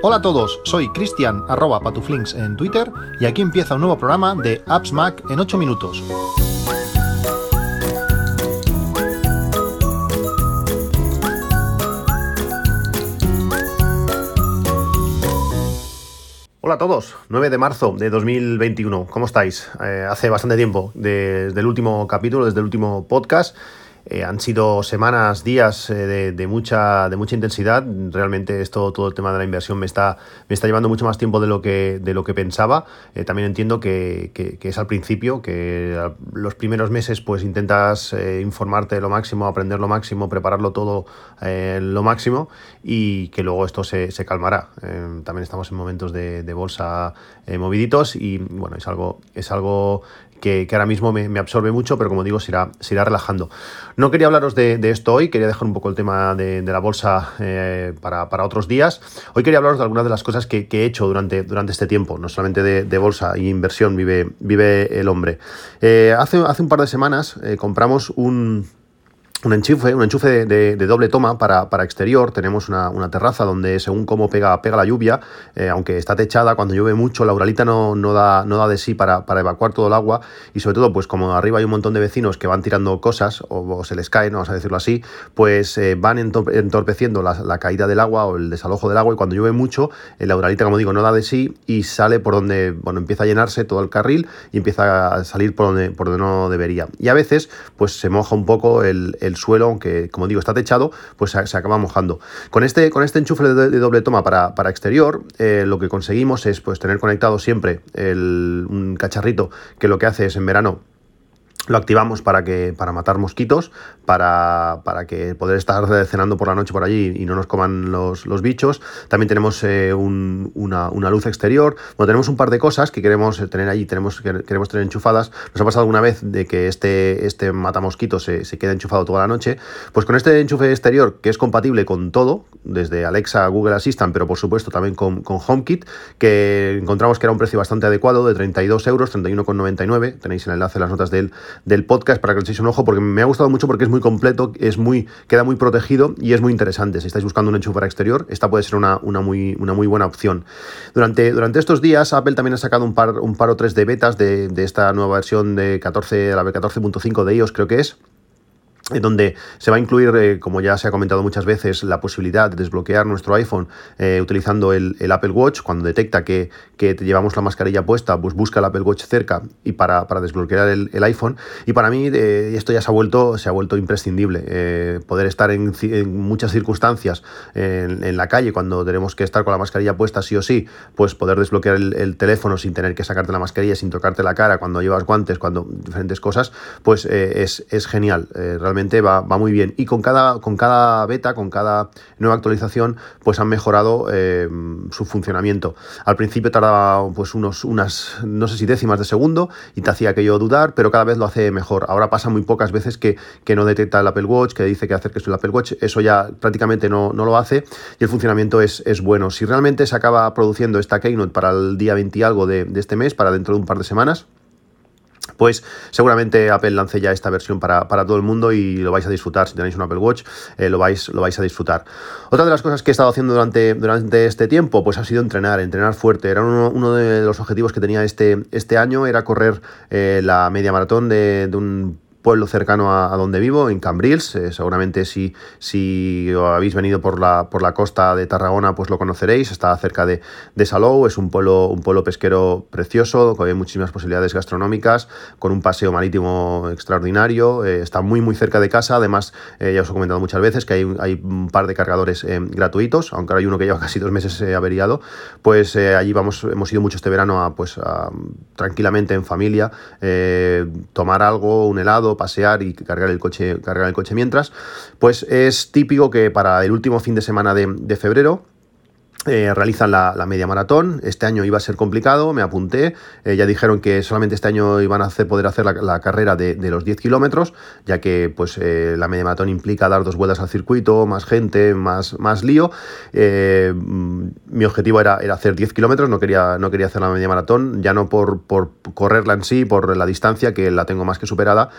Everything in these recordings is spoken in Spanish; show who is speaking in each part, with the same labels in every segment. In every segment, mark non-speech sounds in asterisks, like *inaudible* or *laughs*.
Speaker 1: Hola a todos, soy Cristian arroba patuflinks en Twitter y aquí empieza un nuevo programa de Apps Mac en 8 minutos. Hola a todos, 9 de marzo de 2021, ¿cómo estáis? Eh, hace bastante tiempo desde el último capítulo, desde el último podcast. Eh, han sido semanas, días eh, de, mucha, de mucha intensidad. Realmente esto, todo el tema de la inversión me está, me está llevando mucho más tiempo de lo que, de lo que pensaba. Eh, también entiendo que, es al principio, que los primeros meses pues intentas informarte lo máximo, aprender lo máximo, prepararlo todo lo máximo y que luego esto se, se calmará. también estamos en momentos de, de bolsa moviditos y bueno, es algo, es algo que, ahora mismo me, absorbe mucho, pero como digo, se irá, se irá relajando. No quería hablaros de, esto hoy, quería dejar un poco el tema de, la bolsa eh, para, otros días. Hoy quería hablaros de algunas de las cosas que, he hecho durante, durante este tiempo, no solamente de, bolsa y inversión vive, vive el hombre. Eh, hace, hace un par de semanas eh, compramos un, un enchufe, un enchufe de, doble toma para, exterior. Tenemos una, terraza donde según cómo pega, pega la lluvia, eh, aunque está techada, cuando llueve mucho, la uralita no, no, da, no da de sí para, evacuar todo el agua y sobre todo, pues como arriba hay un montón de vecinos que van tirando cosas o, se les caen, vamos a decirlo así, pues eh, van entorpeciendo la, caída del agua o el desalojo del agua y cuando llueve mucho, eh, la uralita, como digo, no da de sí y sale por donde, bueno, empieza a llenarse todo el carril y empieza a salir por donde, por donde no debería. Y a veces, pues se moja un poco el suelo, aunque como digo está techado, pues se, acaba mojando. Con este, con este enchufe de, doble toma para, exterior, eh, lo que conseguimos es pues tener conectado siempre un cacharrito que lo que hace es en verano lo activamos para que para matar mosquitos, para, para, que poder estar cenando por la noche por allí y no nos coman los, los bichos. También tenemos eh, una, una, luz exterior. Bueno, tenemos un par de cosas que queremos tener allí, tenemos, queremos tener enchufadas. Nos ha pasado alguna vez de que este, este matamosquitos se, se quede enchufado toda la noche. Pues con este enchufe exterior, que es compatible con todo, desde Alexa, Google Assistant, pero por supuesto también con, con HomeKit, que encontramos que era un precio bastante adecuado, de 32 euros, 31,99. Tenéis el enlace en las notas del del podcast para que le echéis un ojo, porque me ha gustado mucho porque es muy completo, es muy, queda muy protegido y es muy interesante. Si estáis buscando un enchufe exterior, esta puede ser una, una, muy, una muy buena opción. Durante, durante estos días, Apple también ha sacado un par, un par o tres de betas de, de esta nueva versión de 14, la 14.5 de iOS, creo que es donde se va a incluir, eh, como ya se ha comentado muchas veces, la posibilidad de desbloquear nuestro iPhone eh, utilizando el, Apple Watch. Cuando detecta que, llevamos la mascarilla puesta, pues busca el Apple Watch cerca y para, desbloquear el, iPhone. Y para mí eh, esto ya se ha vuelto, se ha vuelto imprescindible. poder estar en, muchas circunstancias en, la calle cuando tenemos que estar con la mascarilla puesta sí o sí, pues poder desbloquear el, teléfono sin tener que sacarte la mascarilla, sin tocarte la cara, cuando llevas guantes, cuando diferentes cosas, pues es, es, genial. realmente va, muy bien. Y con cada, con cada beta, con cada nueva actualización, pues han mejorado eh, su funcionamiento. Al principio tardaba pues unos, unas, no sé si décimas de segundo y te hacía aquello dudar, pero cada vez lo hace mejor. Ahora pasa muy pocas veces que, no detecta el Apple Watch, que dice que acerques el Apple Watch, eso ya prácticamente no, no lo hace y el funcionamiento es, es, bueno. Si realmente se acaba produciendo esta Keynote para el día 20 y algo de este mes, para dentro de un par de semanas, pues seguramente Apple lance ya esta versión para, todo el mundo y lo vais a disfrutar. Si tenéis un Apple Watch, eh, lo, vais, lo vais a disfrutar. Otra de las cosas que he estado haciendo durante, durante este tiempo, pues ha sido entrenar, entrenar fuerte. Era uno, de los objetivos que tenía este, este año, era correr eh, la media maratón de, de un pueblo cercano a, donde vivo, en Cambrils. Eh, seguramente si, si habéis venido por la, por la costa de Tarragona, pues lo conoceréis. Está cerca de, de Salou, es un pueblo, un pueblo pesquero precioso, con muchísimas posibilidades gastronómicas, con un paseo marítimo extraordinario. Eh, está muy, muy cerca de casa. Además, eh, ya os he comentado muchas veces que hay, hay un par de cargadores gratuitos, aunque ahora hay uno que lleva *laughs* casi dos meses averiado. Pues allí vamos, hemos ido mucho este verano a, pues, tranquilamente en familia, tomar algo, un helado, pasear y cargar el coche, cargar el coche mientras, pues es típico que para el último fin de semana de, febrero eh, realizan la, media maratón. Este año iba a ser complicado, me apunté. Eh, ya dijeron que solamente este año iban a hacer, poder hacer la, carrera de, los 10 kilómetros, ya que pues, eh, la media maratón implica dar dos vueltas al circuito, más gente, más, más lío. mi objetivo era, era, hacer 10 kilómetros, no quería, no quería hacer la media maratón, ya no por, por correrla en sí, por la distancia, que la tengo más que superada.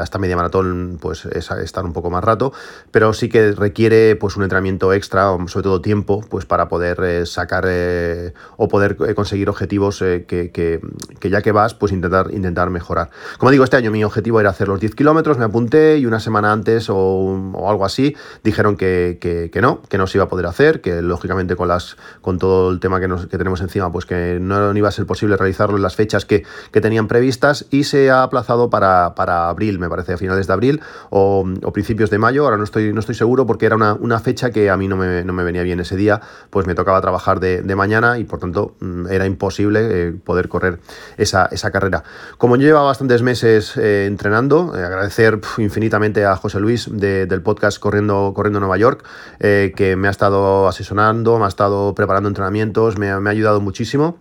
Speaker 1: hasta media maratón pues, es estar un poco más rato, pero sí que requiere pues, un entrenamiento extra, sobre todo tiempo, pues para poder eh, sacar eh, o poder eh, conseguir objetivos que, ya que vas, pues intentar, intentar mejorar. Como digo, este año mi objetivo era hacer los 10 kilómetros, me apunté y una semana antes o, algo así dijeron que, no, que no se iba a poder hacer, que lógicamente con, las, con todo el tema que, tenemos encima, pues que no, iba a ser posible realizarlo en las fechas que, tenían previstas y se ha aplazado para, abril, me parece, a finales de abril o, principios de mayo, ahora no estoy, no estoy seguro porque era una, una fecha que a mí no me, no me venía bien ese día pues me tocaba trabajar de, mañana y por tanto mm, era imposible eh, poder correr esa, carrera. Como yo llevaba bastantes meses eh, entrenando, eh, agradecer infinitamente a José Luis del podcast Corriendo, Corriendo Nueva York, que me ha estado asesorando, me ha estado preparando entrenamientos, me ha ayudado muchísimo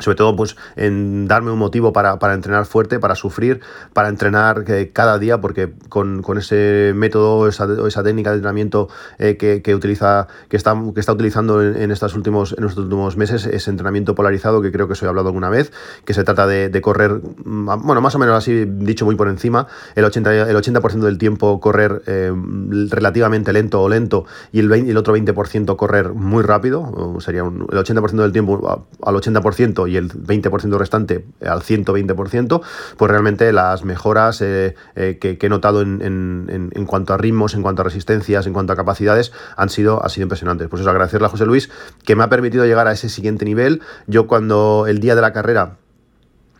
Speaker 1: sobre todo pues en darme un motivo para, entrenar fuerte, para sufrir, para entrenar eh, cada día, porque con, ese método, esa, esa técnica de entrenamiento eh, que, utiliza, que está, que está utilizando en, estos últimos, en estos últimos meses, ese entrenamiento polarizado que creo que os he hablado alguna vez, que se trata de, correr, bueno, más o menos así dicho muy por encima, el 80%, el 80 del tiempo correr eh, relativamente lento o lento y el, el otro 20% correr muy rápido, sería el 80% del tiempo al 80% y el 20% restante al 120%, pues realmente las mejoras eh, eh, que, he notado en, cuanto a ritmos, en cuanto a resistencias, en cuanto a capacidades, han sido, sido impresionantes. Pues eso, agradecerle a José Luis que me ha permitido llegar a ese siguiente nivel. Yo cuando el día de la carrera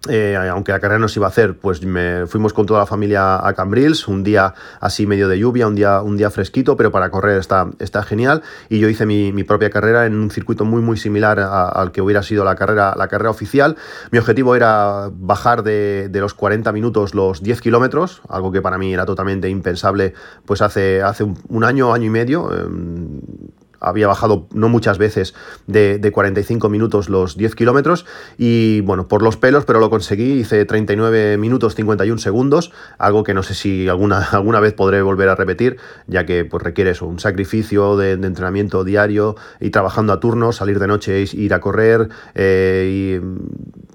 Speaker 1: eh, aunque la carrera no se iba a hacer, pues me fuimos con toda la familia a Cambrils, un día así medio de lluvia, un día, un día fresquito, pero para correr está, está genial. Y yo hice mi, propia carrera en un circuito muy muy similar al que hubiera sido la carrera, la carrera oficial. Mi objetivo era bajar de, los 40 minutos los 10 kilómetros, algo que para mí era totalmente impensable pues hace, hace un, año, año y medio. Em, había bajado no muchas veces de, 45 minutos los 10 kilómetros y bueno, por los pelos, pero lo conseguí, hice 39 minutos 51 segundos, algo que no sé si alguna, *laughs* alguna vez podré volver a repetir, ya que pues requiere eso, un sacrificio de, entrenamiento diario y trabajando a turnos, salir de noche ir a correr eh,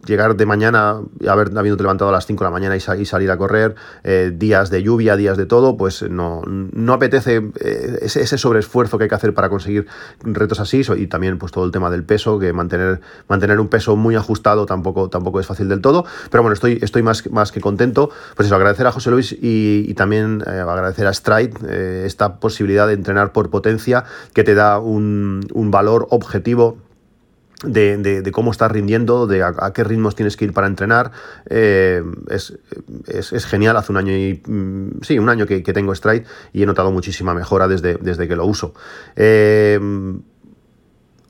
Speaker 1: llegar de mañana, haber habiendo levantado a las 5 de la mañana y, salir a correr, eh, días de lluvia, días de todo, pues no, no apetece eh, ese, ese sobreesfuerzo que hay que hacer para conseguir retos así y también pues todo el tema del peso, que mantener, mantener un peso muy ajustado tampoco, tampoco es fácil del todo, pero bueno, estoy, estoy más, más que contento, pues eso, agradecer a José Luis y, también eh, agradecer a Stride esta posibilidad de entrenar por potencia que te da un, un valor objetivo de, cómo estás rindiendo, de a, qué ritmos tienes que ir para entrenar. Eh, es, genial, hace un año y mm, sí, un año que, tengo Stride y he notado muchísima mejora desde, desde que lo uso. Eh,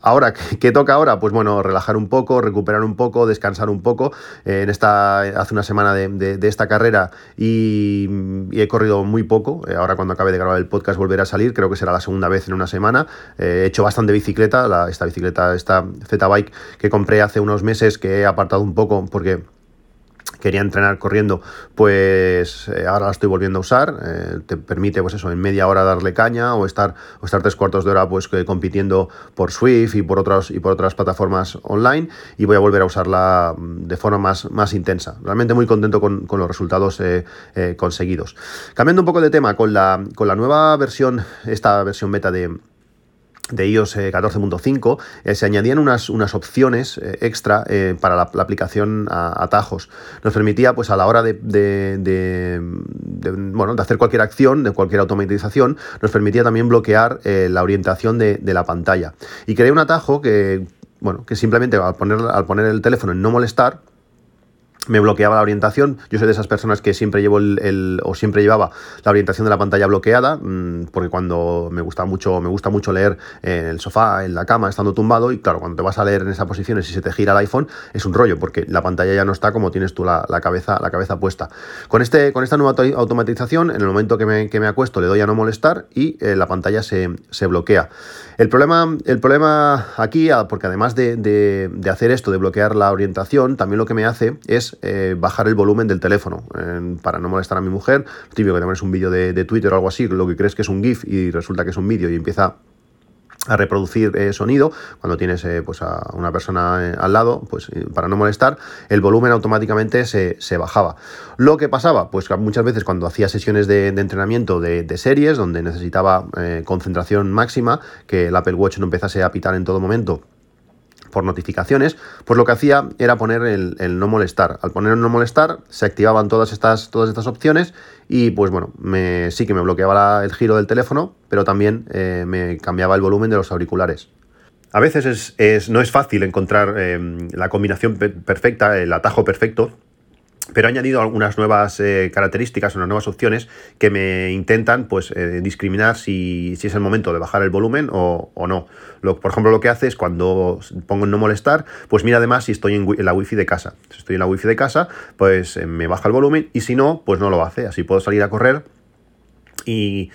Speaker 1: Ahora, ¿qué toca ahora? Pues bueno, relajar un poco, recuperar un poco, descansar un poco. Eh, en esta, hace una semana de, esta carrera y, he corrido muy poco. Eh, ahora cuando acabe de grabar el podcast volveré a salir, creo que será la segunda vez en una semana. Eh, he hecho bastante bicicleta, esta bicicleta, esta Z-Bike que compré hace unos meses que he apartado un poco porque quería entrenar corriendo, pues eh, ahora la estoy volviendo a usar. Eh, te permite, pues eso, en media hora darle caña o estar, o estar tres cuartos de hora pues compitiendo por Swift y por, otras y por otras plataformas online. Y voy a volver a usarla mm, de forma más, más intensa. Realmente muy contento con, los resultados eh, conseguidos. Cambiando un poco de tema, con la, con la nueva versión, esta versión beta de de iOS 14.5 eh, eh, se añadían unas, unas opciones eh, extra para la, aplicación atajos. Nos permitía, pues a la hora de, de, bueno, de hacer cualquier acción, de cualquier automatización, nos permitía también bloquear la orientación de, la pantalla. Y creé un atajo que, bueno, que simplemente al poner, al poner el teléfono en no molestar, me bloqueaba la orientación. Yo soy de esas personas que siempre llevo el, o siempre llevaba la orientación de la pantalla bloqueada, mm, porque cuando me gusta mucho, me gusta mucho leer en el sofá, en la cama, estando tumbado, y claro, cuando te vas a leer en esa posición y se te gira el iPhone, es un rollo, porque la pantalla ya no está como tienes tú la, cabeza, la cabeza puesta. Con, este, con esta nueva automatización, en el momento que me, que me acuesto, le doy a no molestar y eh, la pantalla se, bloquea. El problema, el problema aquí, ah, porque además de, de hacer esto, de bloquear la orientación, también lo que me hace es eh, bajar el volumen del teléfono para no molestar a mi mujer. Típico que te pones un vídeo de, Twitter o algo así, lo que crees que es un GIF y resulta que es un vídeo y empieza a reproducir eh, sonido cuando tienes eh, pues a una persona al lado pues para no molestar el volumen automáticamente se, bajaba lo que pasaba pues muchas veces cuando hacía sesiones de, entrenamiento de, de, series donde necesitaba concentración máxima que el Apple Watch no empezase a pitar en todo momento por notificaciones, pues lo que hacía era poner el, no molestar. Al poner el no molestar, se activaban todas estas, todas estas opciones y pues bueno, me, sí que me bloqueaba el giro del teléfono, pero también eh, me cambiaba el volumen de los auriculares. A veces es, no es fácil encontrar eh, la combinación perfecta, el atajo perfecto pero he añadido algunas nuevas eh, características, unas nuevas opciones que me intentan pues, eh, discriminar si, es el momento de bajar el volumen o, no. Lo, por ejemplo, lo que hace es cuando pongo en no molestar, pues mira además si estoy en, la wifi de casa. Si estoy en la wifi de casa, pues eh, me baja el volumen y si no, pues no lo hace. Así puedo salir a correr y,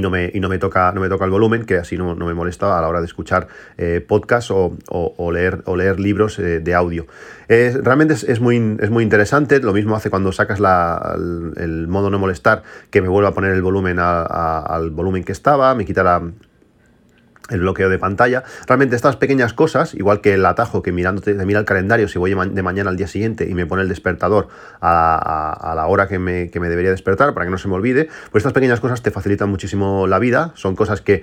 Speaker 1: no, me, no, me toca, no me toca el volumen, que así no, me molesta a la hora de escuchar eh, podcasts o, leer, o leer libros eh, de audio. realmente es, muy, es muy interesante, lo mismo hace cuando sacas el, modo no molestar, que me vuelve a poner el volumen al volumen que estaba, me quita la, el bloqueo de pantalla. Realmente estas pequeñas cosas, igual que el atajo que mirándote, te mira el calendario si voy de mañana al día siguiente y me pone el despertador a, la hora que me, debería despertar para que no se me olvide, pues estas pequeñas cosas te facilitan muchísimo la vida, son cosas que,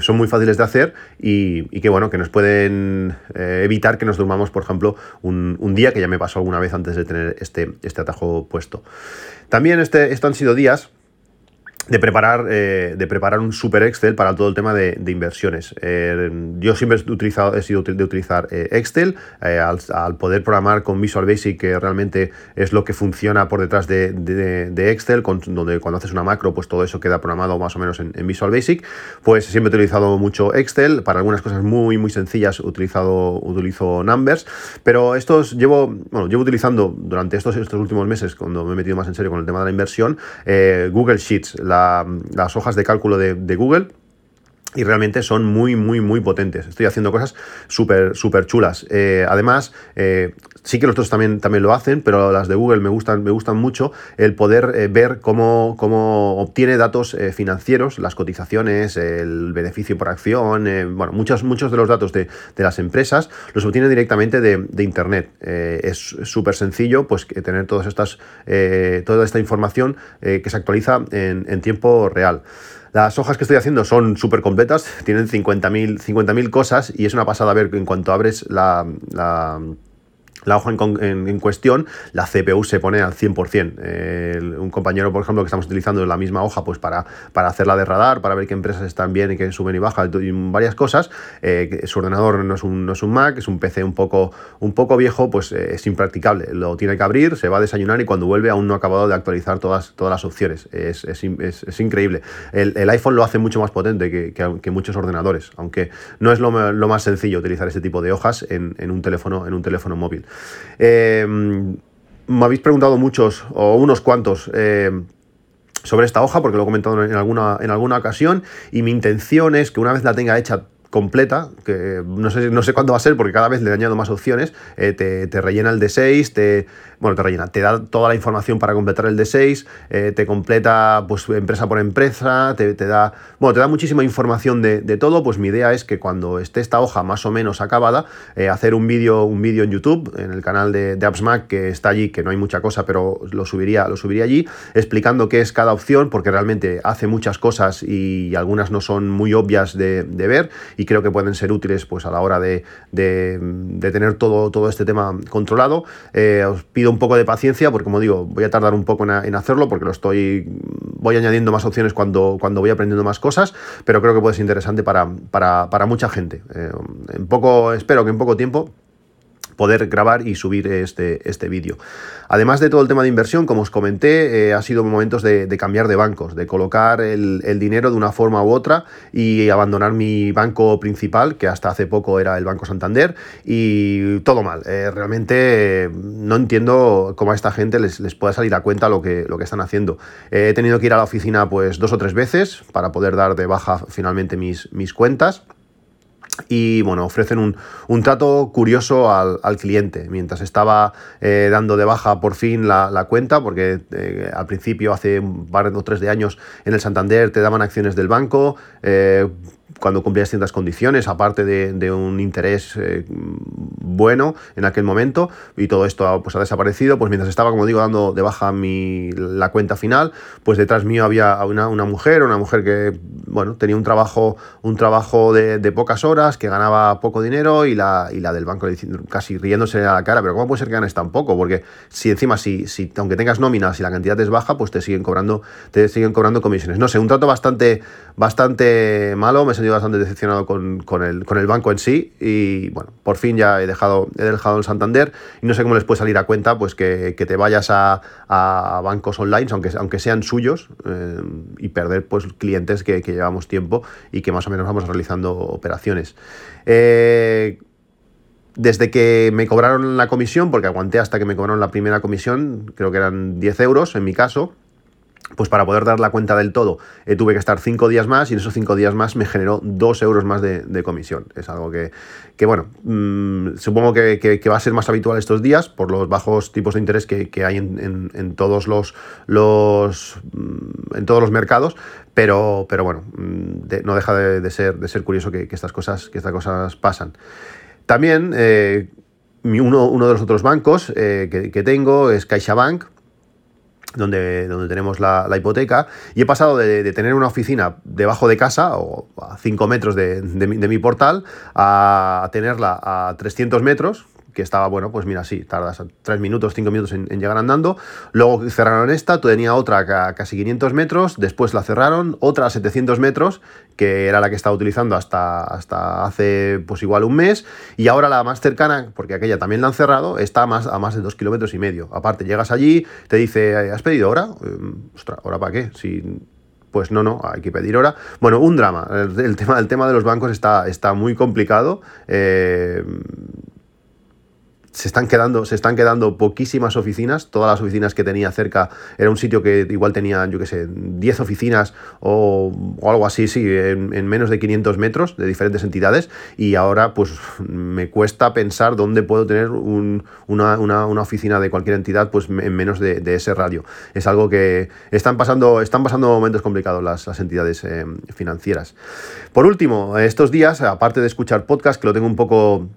Speaker 1: son muy fáciles de hacer y, que bueno, que nos pueden eh, evitar que nos durmamos, por ejemplo, un, día que ya me pasó alguna vez antes de tener este, este atajo puesto. También este, esto han sido días de preparar, eh, de preparar un super Excel para todo el tema de, inversiones. Eh, yo siempre he, utilizado, he sido de utilizar eh, Excel al, poder programar con Visual Basic, que realmente es lo que funciona por detrás de, Excel, donde cuando haces una macro, pues todo eso queda programado más o menos en, Visual Basic. Pues siempre he utilizado mucho Excel. Para algunas cosas muy, muy sencillas he utilizado, utilizo Numbers, pero estos llevo, bueno, llevo utilizando durante estos, estos últimos meses, cuando me he metido más en serio con el tema de la inversión, Google Sheets las hojas de cálculo de, de Google y realmente son muy, muy, muy potentes. Estoy haciendo cosas súper, súper chulas. Eh, además, eh, sí que los otros también, también lo hacen, pero las de Google me gustan, me gustan mucho el poder eh, ver cómo, cómo, obtiene datos financieros, las cotizaciones, el beneficio por acción, bueno, muchos, muchos de los datos de, las empresas los obtiene directamente de, Internet. es súper sencillo pues, tener todas estas, toda esta información que se actualiza en, en tiempo real. Las hojas que estoy haciendo son súper completas, tienen 50.000 50 cosas y es una pasada ver en cuanto abres la la hoja en, cuestión, la CPU se pone al 100%. un compañero, por ejemplo, que estamos utilizando la misma hoja pues para, para hacerla de radar, para ver qué empresas están bien y qué suben y bajan, y varias cosas. Eh, su ordenador no es, un, no es un Mac, es un PC un poco, un poco viejo, pues eh, es impracticable. Lo tiene que abrir, se va a desayunar y cuando vuelve aún no ha acabado de actualizar todas, todas las opciones. Es, es, increíble. El, iPhone lo hace mucho más potente que, que, muchos ordenadores, aunque no es lo, más sencillo utilizar este tipo de hojas en, en, un, teléfono, en un teléfono móvil. Eh, me habéis preguntado muchos, o unos cuantos, eh, sobre esta hoja, porque lo he comentado en alguna, en alguna ocasión, y mi intención es que una vez la tenga hecha completa, que no sé, no sé cuándo va a ser porque cada vez le añado más opciones, eh, te, te, rellena el D6, te, bueno, te rellena, te da toda la información para completar el D6, eh, te completa pues empresa por empresa, te, da, bueno, te da muchísima información de, todo, pues mi idea es que cuando esté esta hoja más o menos acabada, eh, hacer un vídeo un vídeo en YouTube, en el canal de, de AppsMac, que está allí, que no hay mucha cosa, pero lo subiría, lo subiría allí, explicando qué es cada opción, porque realmente hace muchas cosas y algunas no son muy obvias de, ver y creo que pueden ser útiles pues a la hora de, tener todo, todo este tema controlado. Eh, os pido un poco de paciencia, porque como digo, voy a tardar un poco en, hacerlo, porque lo estoy. Voy añadiendo más opciones cuando, cuando voy aprendiendo más cosas, pero creo que puede ser interesante para, para, mucha gente. Eh, en poco, espero que en poco tiempo poder grabar y subir este, este vídeo. Además de todo el tema de inversión, como os comenté, eh, ha sido momentos de, cambiar de bancos, de colocar el, dinero de una forma u otra y abandonar mi banco principal, que hasta hace poco era el Banco Santander, y todo mal. Eh, realmente eh, no entiendo cómo a esta gente les, les pueda salir a cuenta lo que, lo que están haciendo. he tenido que ir a la oficina pues dos o tres veces para poder dar de baja finalmente mis, mis cuentas y bueno, ofrecen un, trato curioso al, cliente. Mientras estaba eh, dando de baja por fin la, cuenta, porque eh, al principio, hace un par o tres de años, en el Santander te daban acciones del banco, eh, cuando cumplías ciertas condiciones, aparte de, un interés eh, bueno en aquel momento, y todo esto pues, ha desaparecido, pues mientras estaba, como digo, dando de baja mi, la cuenta final, pues detrás mío había una, una mujer, una mujer que, bueno, tenía un trabajo, un trabajo de, pocas horas, que ganaba poco dinero, y la, y la del banco casi riéndose a la cara, pero ¿cómo puede ser que ganes tan poco? Porque si encima, si, si aunque tengas nóminas y la cantidad es baja, pues te siguen cobrando, te siguen cobrando comisiones. No sé, un trato bastante, bastante malo, me he sentido bastante decepcionado con, el, banco en sí y bueno, por fin ya he dejado, he dejado el Santander y no sé cómo les puede salir a cuenta pues que, te vayas a, bancos online, aunque, aunque sean suyos, eh, y perder pues clientes que, llevamos tiempo y que más o menos vamos realizando operaciones. Eh, desde que me cobraron la comisión, porque aguanté hasta que me cobraron la primera comisión, creo que eran 10 euros en mi caso, pues para poder dar la cuenta del todo eh, tuve que estar cinco días más y en esos cinco días más me generó dos euros más de, comisión. Es algo que, bueno, mm, supongo que, va a ser más habitual estos días por los bajos tipos de interés que, hay en, todos los, los mm, en todos los mercados, pero, pero bueno, mm, no deja de, ser, de ser curioso que, estas cosas, que estas cosas pasan. También eh, uno, uno, de los otros bancos eh, que, tengo es CaixaBank donde, donde tenemos la, hipoteca, y he pasado de, tener una oficina debajo de casa, o a 5 metros de, de, mi, portal, a tenerla a 300 metros, que estaba, bueno, pues mira, sí, tardas 3 minutos, 5 minutos en, llegar andando. Luego cerraron esta, tenía otra a casi 500 metros, después la cerraron, otra a 700 metros, que era la que estaba utilizando hasta, hasta hace, pues igual un mes, y ahora la más cercana, porque aquella también la han cerrado, está a más, a más de 2 kilómetros y medio. Aparte, llegas allí, te dice, ¿has pedido hora? Eh, ostras, ¿hora para qué? Si pues no, no, hay que pedir hora. Bueno, un drama. El, tema, el tema de los bancos está, está muy complicado. Eh, se están quedando, se están quedando poquísimas oficinas. Todas las oficinas que tenía cerca era un sitio que igual tenía, yo qué sé, 10 oficinas o, algo así, sí, en, menos de 500 metros de diferentes entidades. Y ahora, pues me cuesta pensar dónde puedo tener una, oficina de cualquier entidad pues en menos de, ese radio. Es algo que están pasando, están pasando momentos complicados las, entidades eh, financieras. Por último, estos días, aparte de escuchar podcast, que lo tengo un poco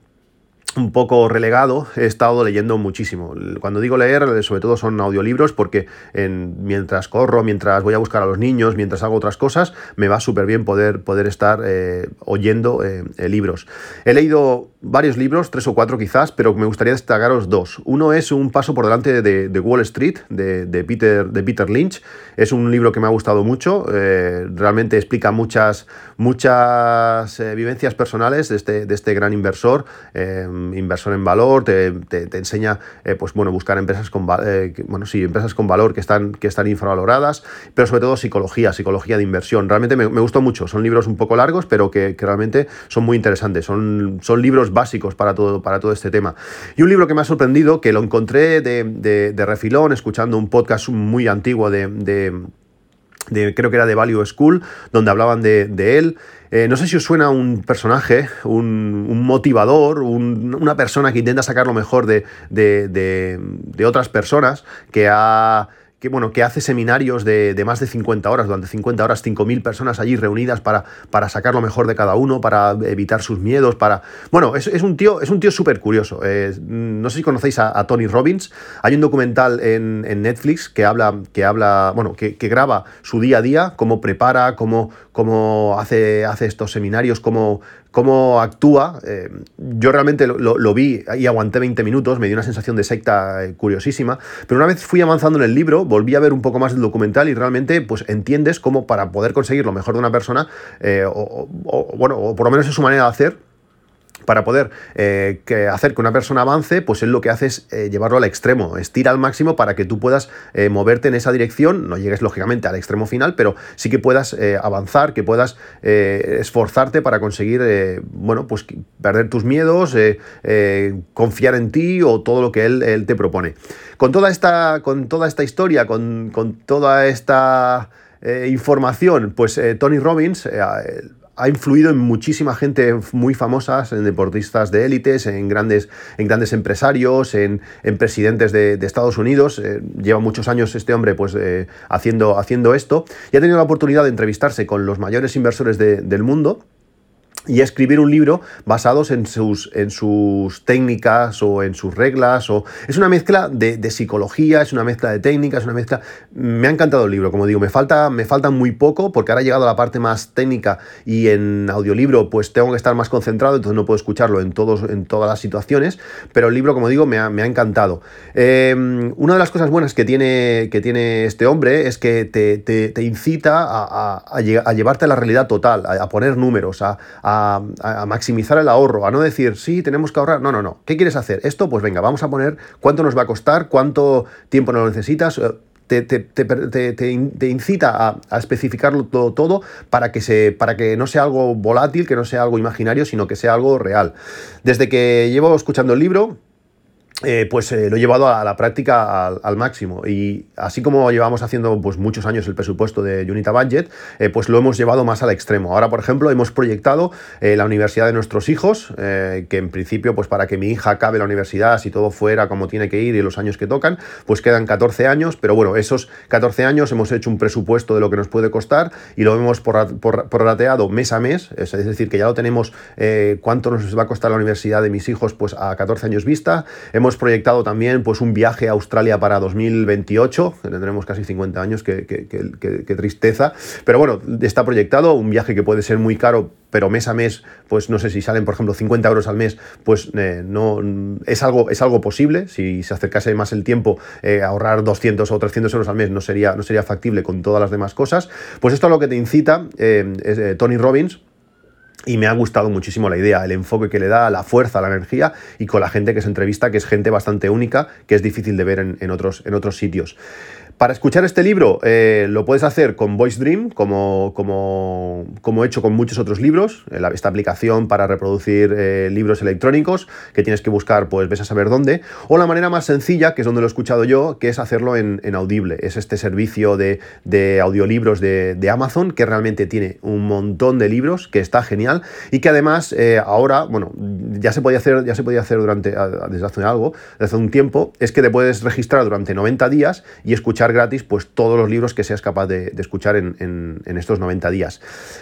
Speaker 1: un poco relegado, he estado leyendo muchísimo. Cuando digo leer, sobre todo son audiolibros, porque mientras corro, mientras voy a buscar a los niños, mientras hago otras cosas, me va súper bien poder, poder estar eh, oyendo eh, libros. He leído varios libros, tres o cuatro quizás, pero me gustaría destacaros dos. Uno es Un paso por delante de, Wall Street, de, Peter, de Peter Lynch. Es un libro que me ha gustado mucho, eh, realmente explica muchas, muchas vivencias personales de este, de este gran inversor inversor en valor, te, enseña eh, pues, bueno, buscar empresas con, eh, bueno, sí, empresas con valor que están, que están infravaloradas, pero sobre todo psicología, psicología de inversión. Realmente me, gustó mucho, son libros un poco largos, pero que, realmente son muy interesantes, son, son libros básicos para todo, para todo este tema. Y un libro que me ha sorprendido, que lo encontré de, refilón, escuchando un podcast muy antiguo de creo que era de Value School, donde hablaban de, él. Eh, no sé si os suena un personaje, un, motivador, una persona que intenta sacar lo mejor de, de otras personas, que ha que, bueno, que hace seminarios de, más de 50 horas, durante 50 horas, 5.000 personas allí reunidas para, para sacar lo mejor de cada uno, para evitar sus miedos, para... Bueno, es, un tío es un tío súper curioso. Eh, no sé si conocéis a, Tony Robbins. Hay un documental en, Netflix que habla, que habla, bueno, que, graba su día a día, cómo prepara, cómo, cómo hace, hace estos seminarios, cómo, cómo actúa. Eh, yo realmente lo, vi y aguanté 20 minutos, me dio una sensación de secta eh, curiosísima, pero una vez fui avanzando en el libro, volví a ver un poco más el documental y realmente pues entiendes cómo para poder conseguir lo mejor de una persona, eh, o, bueno, o por lo menos es su manera de hacer, para poder eh, hacer que una persona avance, pues él lo que hace es eh, llevarlo al extremo, estira al máximo para que tú puedas eh, moverte en esa dirección, no llegues lógicamente al extremo final, pero sí que puedas avanzar, que puedas esforzarte para conseguir, bueno, pues perder tus miedos, confiar en ti o todo lo que él, te propone. Con toda esta, con toda esta historia, con, toda esta... información, pues Tony Robbins ha influido en muchísima gente muy famosas, en deportistas de élites, en grandes, en grandes empresarios, en, presidentes de, Estados Unidos. Eh, lleva muchos años este hombre pues, eh, haciendo, haciendo esto y ha tenido la oportunidad de entrevistarse con los mayores inversores del mundo y escribir un libro basados en sus, en sus técnicas o en sus reglas. O... Es una mezcla de, psicología, es una mezcla de técnicas, es una mezcla... Me ha encantado el libro, como digo, me falta, me falta muy poco porque ahora ha llegado a la parte más técnica y en audiolibro pues tengo que estar más concentrado, entonces no puedo escucharlo en, todos, en todas las situaciones, pero el libro, como digo, me ha, encantado. Em, una de las cosas buenas que tiene, que tiene este hombre es que te, incita a, a, llevarte a la realidad total, a, poner números, a a, maximizar el ahorro, a no decir, sí, tenemos que ahorrar. No, no, no. ¿Qué quieres hacer? Esto, pues venga, vamos a poner cuánto nos va a costar, cuánto tiempo nos necesitas. Eh, te, incita a, especificarlo todo, todo, para, que se, para que no sea algo volátil, que no sea algo imaginario, sino que sea algo real. Desde que llevo escuchando el libro, eh, pues eh, lo he llevado a la práctica al, máximo. Y así como llevamos haciendo pues, muchos años el presupuesto de Unita Budget, eh, pues lo hemos llevado más al extremo. Ahora, por ejemplo, hemos proyectado la universidad de nuestros hijos, que en principio, pues para que mi hija acabe la universidad, si todo fuera como tiene que ir y los años que tocan, pues quedan 14 años, pero bueno, esos 14 años hemos hecho un presupuesto de lo que nos puede costar y lo hemos prorrateado mes a mes, es, decir, que ya lo tenemos cuánto nos va a costar la universidad de mis hijos pues a 14 años vista. Hemos proyectado también pues, un viaje a Australia para 2028, que tendremos casi 50 años, qué, tristeza. Pero bueno, está proyectado un viaje que puede ser muy caro, pero mes a mes, pues no sé si salen, por ejemplo, 50 euros al mes, pues eh, no, es, algo, es algo posible. Si se acercase más el tiempo, eh, ahorrar 200 o 300 euros al mes no sería, no sería factible con todas las demás cosas. Pues esto es lo que te incita eh, Tony Robbins y me ha gustado muchísimo la idea, el enfoque que le da, la fuerza, la energía y con la gente que se entrevista, que es gente bastante única, que es difícil de ver en, otros, en otros sitios. Para escuchar este libro eh, lo puedes hacer con Voice Dream, como, como, como, he hecho con muchos otros libros, eh, esta aplicación para reproducir eh, libros electrónicos que tienes que buscar, pues ves a saber dónde, o la manera más sencilla, que es donde lo he escuchado yo, que es hacerlo en, Audible. Es este servicio de, audiolibros de, Amazon que realmente tiene un montón de libros, que está genial y que además ahora, bueno, ya se podía hacer, ya se podía hacer durante, desde hace algo, desde hace un tiempo, es que te puedes registrar durante 90 días y escuchar gratis pues, todos los libros que seas capaz de, escuchar en, estos 90 días.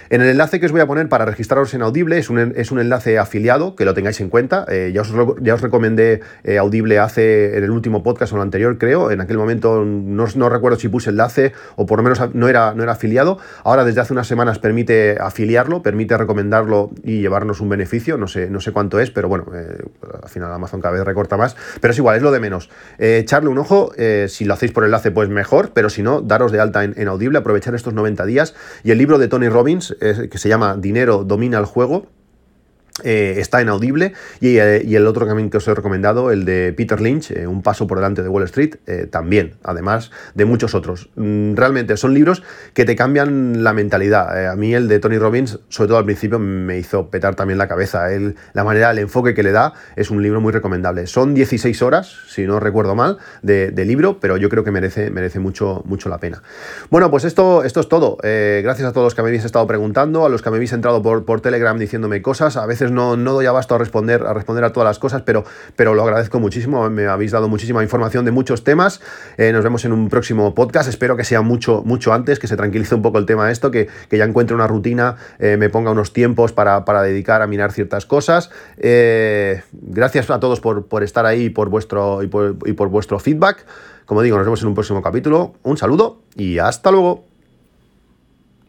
Speaker 1: En el enlace que os voy a poner para registraros en Audible es un, es un enlace afiliado, que lo tengáis en cuenta. Eh, ya, os, ya os recomendé eh, Audible hace en el último podcast o el anterior, creo. En aquel momento no, no, recuerdo si puse enlace o por lo menos no era, no era afiliado. Ahora desde hace unas semanas permite afiliarlo, permite recomendarlo y llevarnos un beneficio. No sé, no sé cuánto es, pero bueno, eh, al final Amazon cada vez recorta más. Pero es igual, es lo de menos. echarle un ojo, si lo hacéis por enlace, pues mejor, pero si no, daros de alta en, Audible, aprovechar estos 90 días. Y el libro de Tony Robbins, que se llama Dinero domina el juego, eh, está en Audible eh, y, el otro también que os he recomendado, el de Peter Lynch, eh, Un paso por delante de Wall Street, también, además de muchos otros. Mm, realmente son libros que te cambian la mentalidad. a mí el de Tony Robbins, sobre todo al principio, me hizo petar también la cabeza. la manera, el enfoque que le da es un libro muy recomendable. Son 16 horas, si no recuerdo mal, de, libro, pero yo creo que merece, merece mucho, mucho la pena. Bueno, pues esto, esto es todo. gracias a todos los que me habéis estado preguntando, a los que me habéis entrado por, por Telegram diciéndome cosas. A veces no, no doy abasto a responder, a responder a todas las cosas, pero, pero lo agradezco muchísimo. Me habéis dado muchísima información de muchos temas. Eh, nos vemos en un próximo podcast. Espero que sea mucho, mucho antes, que se tranquilice un poco el tema de esto, que, ya encuentre una rutina, eh, me ponga unos tiempos para, dedicar a mirar ciertas cosas. Eh, gracias a todos por, estar ahí por vuestro, y por vuestro feedback. Como digo, nos vemos en un próximo capítulo. Un saludo y hasta luego.